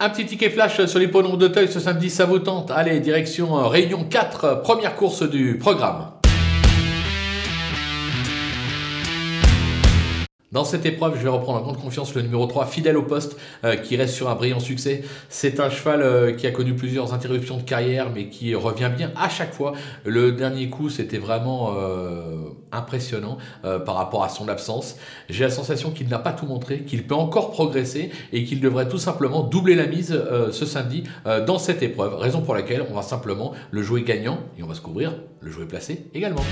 Un petit ticket flash sur l'hippodrome d'Auteuil ce samedi, ça vous tente Allez, direction euh, Réunion 4, euh, première course du programme. Dans cette épreuve, je vais reprendre en grande confiance le numéro 3, fidèle au poste, euh, qui reste sur un brillant succès. C'est un cheval qui a connu plusieurs interruptions de carrière, mais qui revient bien à chaque fois. Le dernier coup, c'était vraiment impressionnant par rapport à son absence. J'ai la sensation qu'il n'a pas tout montré, qu'il peut encore progresser et qu'il devrait tout simplement doubler la mise ce samedi dans cette épreuve. Raison pour laquelle on va simplement le jouer gagnant et on va se couvrir le jouer placé également.